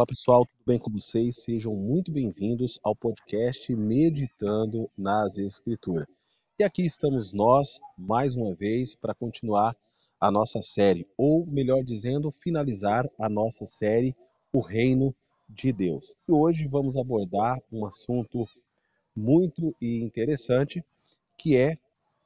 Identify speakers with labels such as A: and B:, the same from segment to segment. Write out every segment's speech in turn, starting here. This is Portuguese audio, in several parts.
A: Olá pessoal, tudo bem com vocês? Sejam muito bem-vindos ao podcast Meditando nas Escrituras. E aqui estamos nós, mais uma vez, para continuar a nossa série, ou melhor dizendo, finalizar a nossa série O Reino de Deus. E hoje vamos abordar um assunto muito interessante, que é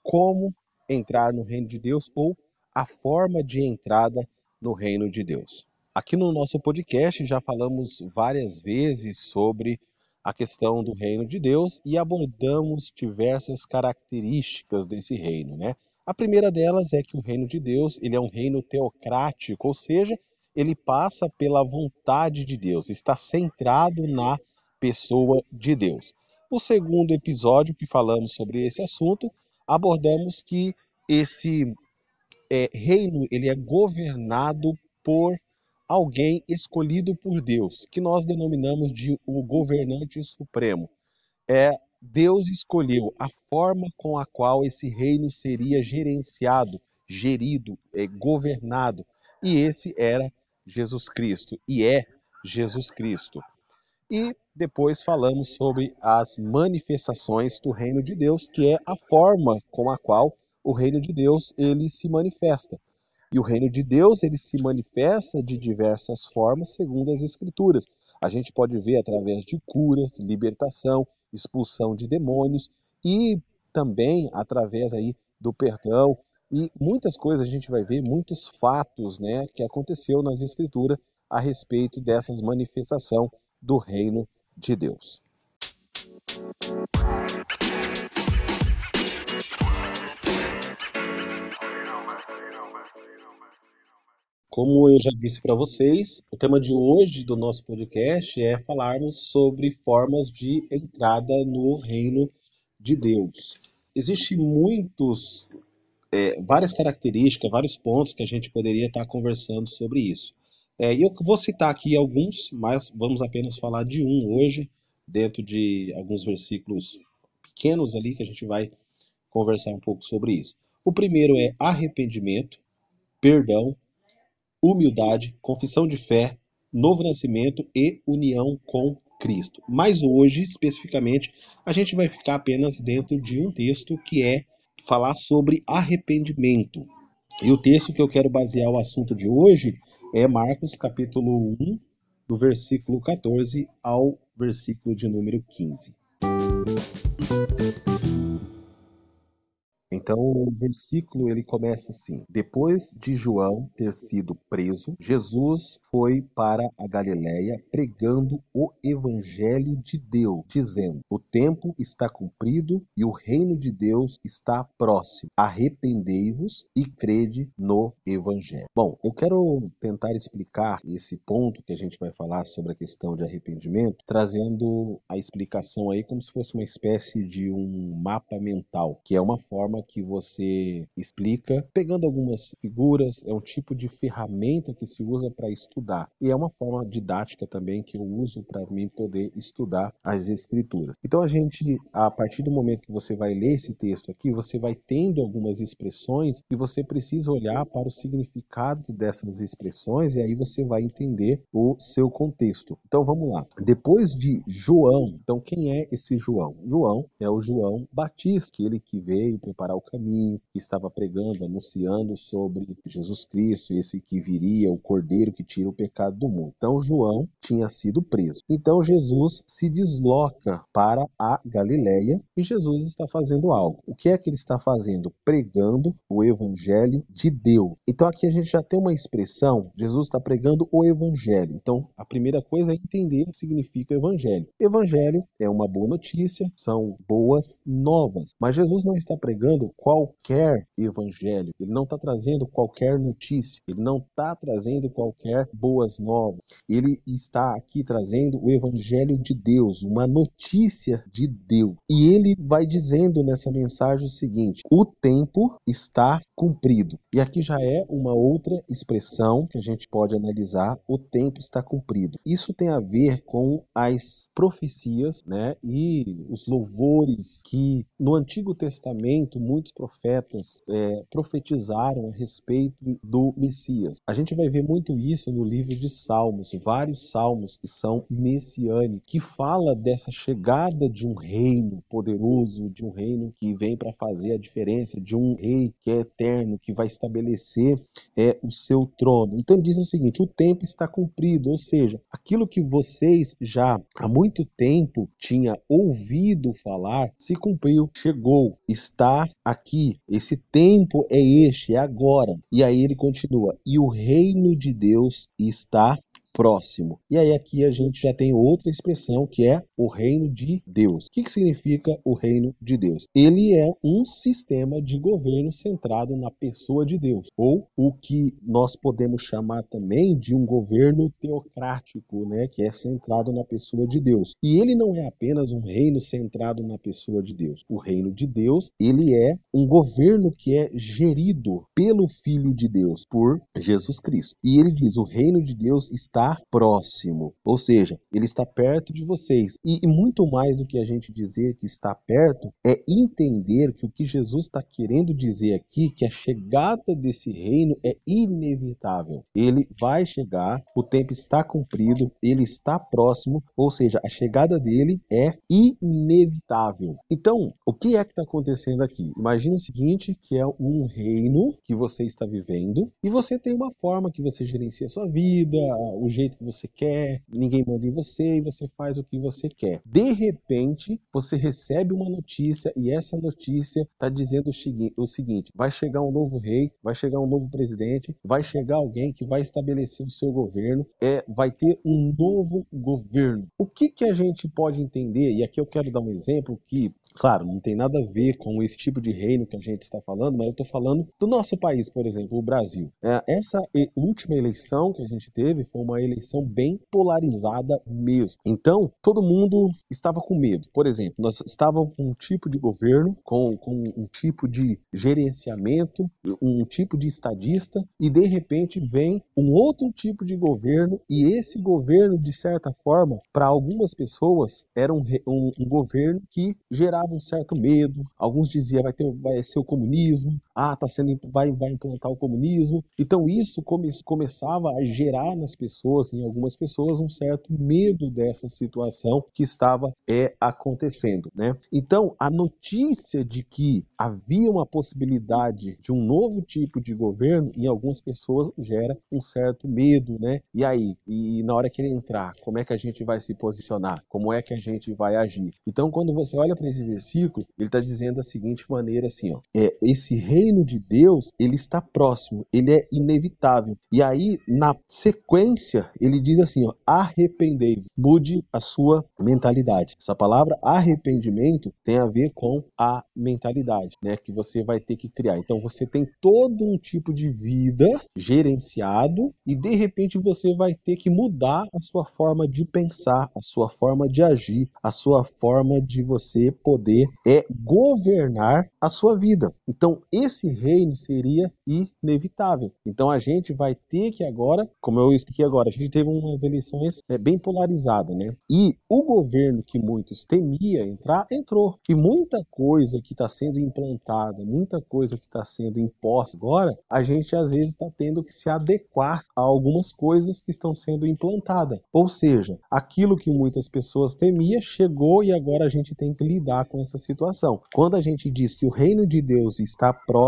A: como entrar no Reino de Deus ou a forma de entrada no Reino de Deus. Aqui no nosso podcast já falamos várias vezes sobre a questão do reino de Deus e abordamos diversas características desse reino, né? A primeira delas é que o reino de Deus, ele é um reino teocrático, ou seja, ele passa pela vontade de Deus, está centrado na pessoa de Deus. No segundo episódio que falamos sobre esse assunto, abordamos que esse é, reino ele é governado por alguém escolhido por Deus, que nós denominamos de o governante supremo. É Deus escolheu a forma com a qual esse reino seria gerenciado, gerido, é, governado, e esse era Jesus Cristo e é Jesus Cristo. E depois falamos sobre as manifestações do reino de Deus, que é a forma com a qual o reino de Deus ele se manifesta. E o reino de Deus, ele se manifesta de diversas formas, segundo as escrituras. A gente pode ver através de curas, libertação, expulsão de demônios e também através aí do perdão e muitas coisas a gente vai ver, muitos fatos, né, que aconteceu nas escrituras a respeito dessas manifestação do reino de Deus. Como eu já disse para vocês, o tema de hoje do nosso podcast é falarmos sobre formas de entrada no reino de Deus. Existem muitos, é, várias características, vários pontos que a gente poderia estar conversando sobre isso. É, eu vou citar aqui alguns, mas vamos apenas falar de um hoje, dentro de alguns versículos pequenos ali que a gente vai conversar um pouco sobre isso. O primeiro é arrependimento, perdão, humildade, confissão de fé, novo nascimento e união com Cristo. Mas hoje, especificamente, a gente vai ficar apenas dentro de um texto que é falar sobre arrependimento. E o texto que eu quero basear o assunto de hoje é Marcos capítulo 1, do versículo 14 ao versículo de número 15. Então o versículo ele começa assim: Depois de João ter sido preso, Jesus foi para a Galiléia pregando o evangelho de Deus, dizendo: O tempo está cumprido e o reino de Deus está próximo. Arrependei-vos e crede no evangelho. Bom, eu quero tentar explicar esse ponto que a gente vai falar sobre a questão de arrependimento, trazendo a explicação aí como se fosse uma espécie de um mapa mental, que é uma forma que você explica, pegando algumas figuras, é um tipo de ferramenta que se usa para estudar. E é uma forma didática também que eu uso para mim poder estudar as escrituras. Então a gente, a partir do momento que você vai ler esse texto aqui, você vai tendo algumas expressões e você precisa olhar para o significado dessas expressões e aí você vai entender o seu contexto. Então vamos lá. Depois de João, então quem é esse João? João é o João Batista, ele que veio preparar o caminho, que estava pregando, anunciando sobre Jesus Cristo, esse que viria, o Cordeiro que tira o pecado do mundo. Então João tinha sido preso. Então Jesus se desloca para a Galileia e Jesus está fazendo algo. O que é que ele está fazendo? Pregando o evangelho de Deus. Então aqui a gente já tem uma expressão, Jesus está pregando o evangelho. Então a primeira coisa é entender o que significa evangelho. Evangelho é uma boa notícia, são boas novas, mas Jesus não está pregando trazendo qualquer evangelho, ele não está trazendo qualquer notícia, ele não está trazendo qualquer boas novas. Ele está aqui trazendo o evangelho de Deus, uma notícia de Deus. E ele vai dizendo nessa mensagem o seguinte: o tempo está cumprido. E aqui já é uma outra expressão que a gente pode analisar: o tempo está cumprido. Isso tem a ver com as profecias, né, e os louvores que no Antigo Testamento muitos profetas é, profetizaram a respeito do Messias. A gente vai ver muito isso no livro de Salmos, vários salmos que são messiânicos, que fala dessa chegada de um reino poderoso, de um reino que vem para fazer a diferença, de um rei que é eterno, que vai estabelecer é, o seu trono. Então diz o seguinte: o tempo está cumprido, ou seja, aquilo que vocês já há muito tempo tinha ouvido falar se cumpriu, chegou, está aqui. Esse tempo é este, é agora. E aí ele continua: e o reino de Deus está próximo. E aí aqui a gente já tem outra expressão que é o reino de Deus. O que, que significa o reino de Deus? Ele é um sistema de governo centrado na pessoa de Deus, ou o que nós podemos chamar também de um governo teocrático, né, que é centrado na pessoa de Deus. E ele não é apenas um reino centrado na pessoa de Deus. O reino de Deus, ele é um governo que é gerido pelo Filho de Deus, por Jesus Cristo. E ele diz: "O reino de Deus está está próximo, ou seja, ele está perto de vocês. E, e muito mais do que a gente dizer que está perto, é entender que o que Jesus está querendo dizer aqui, que a chegada desse reino é inevitável. Ele vai chegar, o tempo está cumprido, ele está próximo, ou seja, a chegada dele é inevitável. Então, o que é que está acontecendo aqui? Imagina o seguinte, que é um reino que você está vivendo e você tem uma forma que você gerencia a sua vida, o jeito que você quer, ninguém manda em você e você faz o que você quer. De repente, você recebe uma notícia e essa notícia está dizendo o seguinte: vai chegar um novo rei, vai chegar um novo presidente, vai chegar alguém que vai estabelecer o seu governo, é, vai ter um novo governo. O que, que a gente pode entender? E aqui eu quero dar um exemplo que Claro, não tem nada a ver com esse tipo de reino que a gente está falando, mas eu estou falando do nosso país, por exemplo, o Brasil. É, essa última eleição que a gente teve foi uma eleição bem polarizada mesmo. Então, todo mundo estava com medo. Por exemplo, nós estávamos com um tipo de governo, com, com um tipo de gerenciamento, um tipo de estadista, e de repente vem um outro tipo de governo, e esse governo, de certa forma, para algumas pessoas, era um, um, um governo que gerava um certo medo. Alguns diziam vai ter vai ser o comunismo, ah, tá sendo vai vai implantar o comunismo. Então isso come, começava a gerar nas pessoas, em algumas pessoas, um certo medo dessa situação que estava é acontecendo, né? Então a notícia de que havia uma possibilidade de um novo tipo de governo em algumas pessoas gera um certo medo, né? E aí, e na hora que ele entrar, como é que a gente vai se posicionar? Como é que a gente vai agir? Então quando você olha para esse versículo, ele está dizendo da seguinte maneira assim, ó, é, esse reino de Deus, ele está próximo, ele é inevitável. E aí, na sequência, ele diz assim, ó, arrependei mude a sua mentalidade. Essa palavra arrependimento tem a ver com a mentalidade, né, que você vai ter que criar. Então, você tem todo um tipo de vida gerenciado e de repente você vai ter que mudar a sua forma de pensar, a sua forma de agir, a sua forma de você poder é governar a sua vida. Então, esse reino seria inevitável. Então, a gente vai ter que agora, como eu expliquei agora, a gente teve umas eleições é, bem polarizadas, né? E o governo que muitos temia entrar, entrou. E muita coisa que está sendo implantada, muita coisa que está sendo imposta agora, a gente às vezes está tendo que se adequar a algumas coisas que estão sendo implantadas. Ou seja, aquilo que muitas pessoas temia chegou e agora a gente tem que lidar com essa situação. Quando a gente diz que o reino de Deus está próximo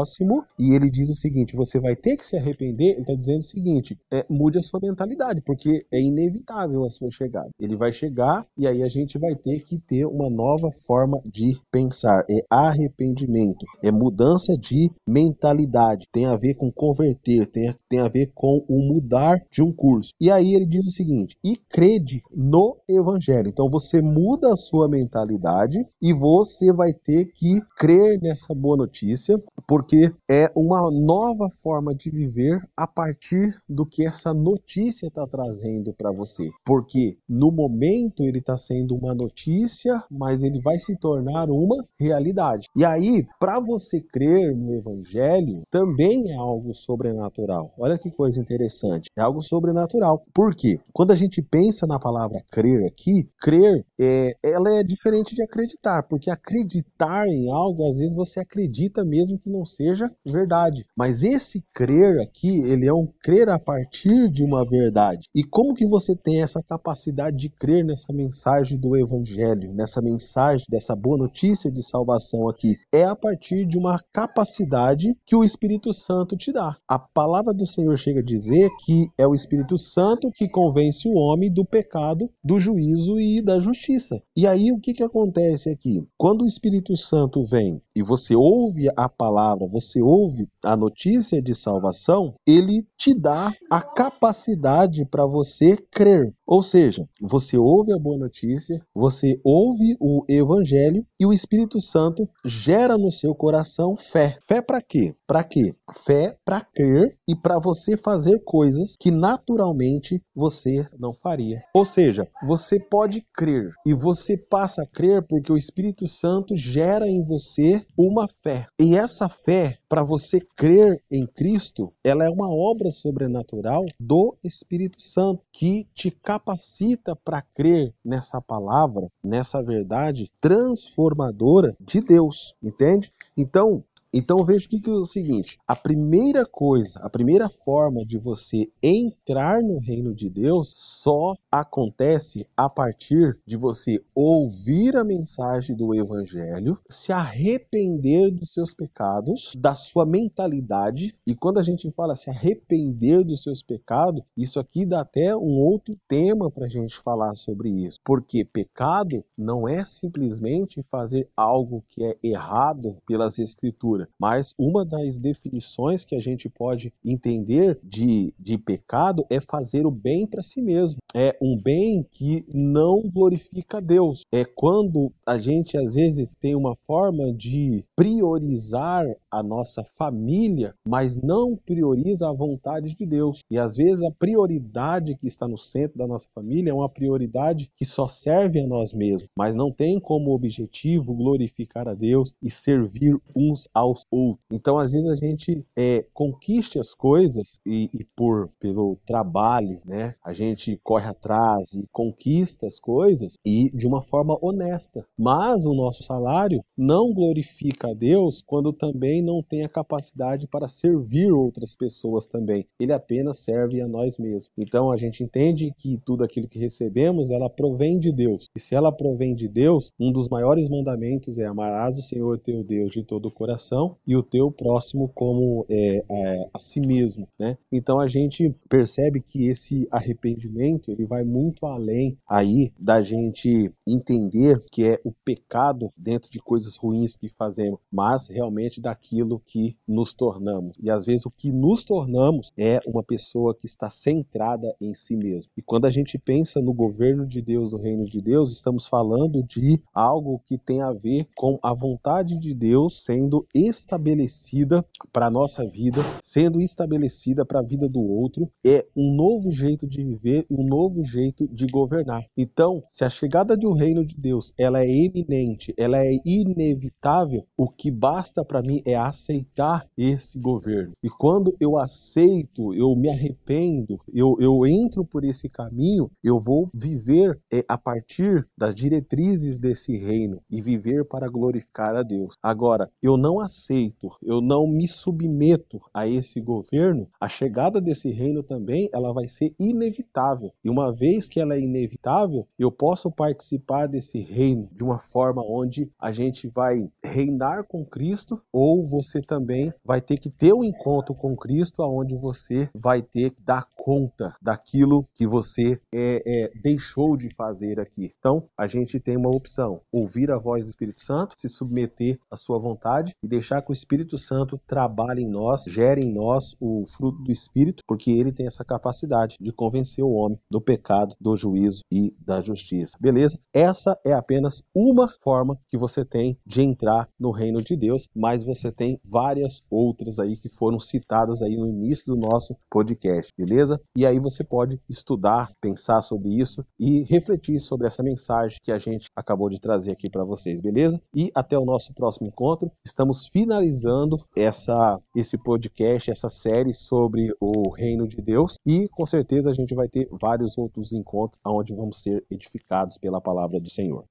A: e ele diz o seguinte: você vai ter que se arrepender, ele está dizendo o seguinte: é, mude a sua mentalidade, porque é inevitável a sua chegada. Ele vai chegar e aí a gente vai ter que ter uma nova forma de pensar. É arrependimento, é mudança de mentalidade, tem a ver com converter, tem, tem a ver com o mudar de um curso. E aí ele diz o seguinte: e crede no evangelho. Então você muda a sua mentalidade e você vai ter que crer nessa boa notícia, porque é uma nova forma de viver a partir do que essa notícia está está trazendo para você, porque no momento ele está sendo uma notícia, mas ele vai se tornar uma realidade. E aí, para você crer no Evangelho, também é algo sobrenatural. Olha que coisa interessante, é algo sobrenatural. Por quê? Quando a gente pensa na palavra crer aqui, crer é, ela é diferente de acreditar, porque acreditar em algo, às vezes você acredita mesmo que não seja verdade. Mas esse crer aqui, ele é um crer a partir de uma verdade. E como que você tem essa capacidade de crer nessa mensagem do evangelho, nessa mensagem dessa boa notícia de salvação aqui? É a partir de uma capacidade que o Espírito Santo te dá. A palavra do Senhor chega a dizer que é o Espírito Santo que convence o homem do pecado, do juízo e da justiça. E aí o que que acontece aqui? Quando o Espírito Santo vem e você ouve a palavra, você ouve a notícia de salvação, ele te dá a capacidade para você crer. Ou seja, você ouve a boa notícia, você ouve o evangelho e o Espírito Santo gera no seu coração fé. Fé para quê? Para quê? Fé para crer e para você fazer coisas que naturalmente você não faria. Ou seja, você pode crer e você passa a crer porque o Espírito Santo gera em você uma fé. E essa fé, para você crer em Cristo, ela é uma obra sobrenatural do Espírito Santo que te capacita para crer nessa palavra, nessa verdade transformadora de Deus, entende? Então, então veja o que, que é o seguinte: a primeira coisa, a primeira forma de você entrar no reino de Deus só acontece a partir de você ouvir a mensagem do Evangelho, se arrepender dos seus pecados, da sua mentalidade. E quando a gente fala se arrepender dos seus pecados, isso aqui dá até um outro tema para a gente falar sobre isso. Porque pecado não é simplesmente fazer algo que é errado pelas Escrituras mas uma das definições que a gente pode entender de, de pecado é fazer o bem para si mesmo. É um bem que não glorifica a Deus. É quando a gente às vezes tem uma forma de priorizar a nossa família, mas não prioriza a vontade de Deus. E às vezes a prioridade que está no centro da nossa família é uma prioridade que só serve a nós mesmos, mas não tem como objetivo glorificar a Deus e servir uns aos aos outros. Então, às vezes, a gente é, conquiste as coisas e, e, por pelo trabalho, né? A gente corre atrás e conquista as coisas e de uma forma honesta. Mas o nosso salário não glorifica a Deus quando também não tem a capacidade para servir outras pessoas também. Ele apenas serve a nós mesmos. Então, a gente entende que tudo aquilo que recebemos, ela provém de Deus. E se ela provém de Deus, um dos maiores mandamentos é amarás o Senhor teu Deus de todo o coração e o teu próximo como é, a, a, si mesmo, né? Então a gente percebe que esse arrependimento ele vai muito além aí da gente entender que é o pecado dentro de coisas ruins que fazemos, mas realmente daquilo que nos tornamos. E às vezes o que nos tornamos é uma pessoa que está centrada em si mesmo. E quando a gente pensa no governo de Deus, no reino de Deus, estamos falando de algo que tem a ver com a vontade de Deus sendo estabelecida para a nossa vida, sendo estabelecida para a vida do outro, é um novo jeito de viver, um novo jeito de governar. Então, se a chegada um reino de Deus, ela é eminente, ela é inevitável, o que basta para mim é aceitar esse governo. E quando eu aceito, eu me arrependo, eu, eu entro por esse caminho, eu vou viver é, a partir das diretrizes desse reino e viver para glorificar a Deus. Agora, eu não aceito aceito, eu não me submeto a esse governo, a chegada desse reino também ela vai ser inevitável. E uma vez que ela é inevitável, eu posso participar desse reino de uma forma onde a gente vai reinar com Cristo, ou você também vai ter que ter um encontro com Cristo, aonde você vai ter que dar conta daquilo que você é, é, deixou de fazer aqui. Então, a gente tem uma opção: ouvir a voz do Espírito Santo, se submeter à sua vontade e deixar que o Espírito Santo trabalhe em nós, gere em nós o fruto do Espírito, porque ele tem essa capacidade de convencer o homem do pecado, do juízo e da justiça. Beleza? Essa é apenas uma forma que você tem de entrar no reino de Deus, mas você tem várias outras aí que foram citadas aí no início do nosso podcast, beleza? Casa e aí você pode estudar, pensar sobre isso e refletir sobre essa mensagem que a gente acabou de trazer aqui para vocês, beleza? E até o nosso próximo encontro. Estamos finalizando essa esse podcast, essa série sobre o reino de Deus e com certeza a gente vai ter vários outros encontros onde vamos ser edificados pela palavra do Senhor.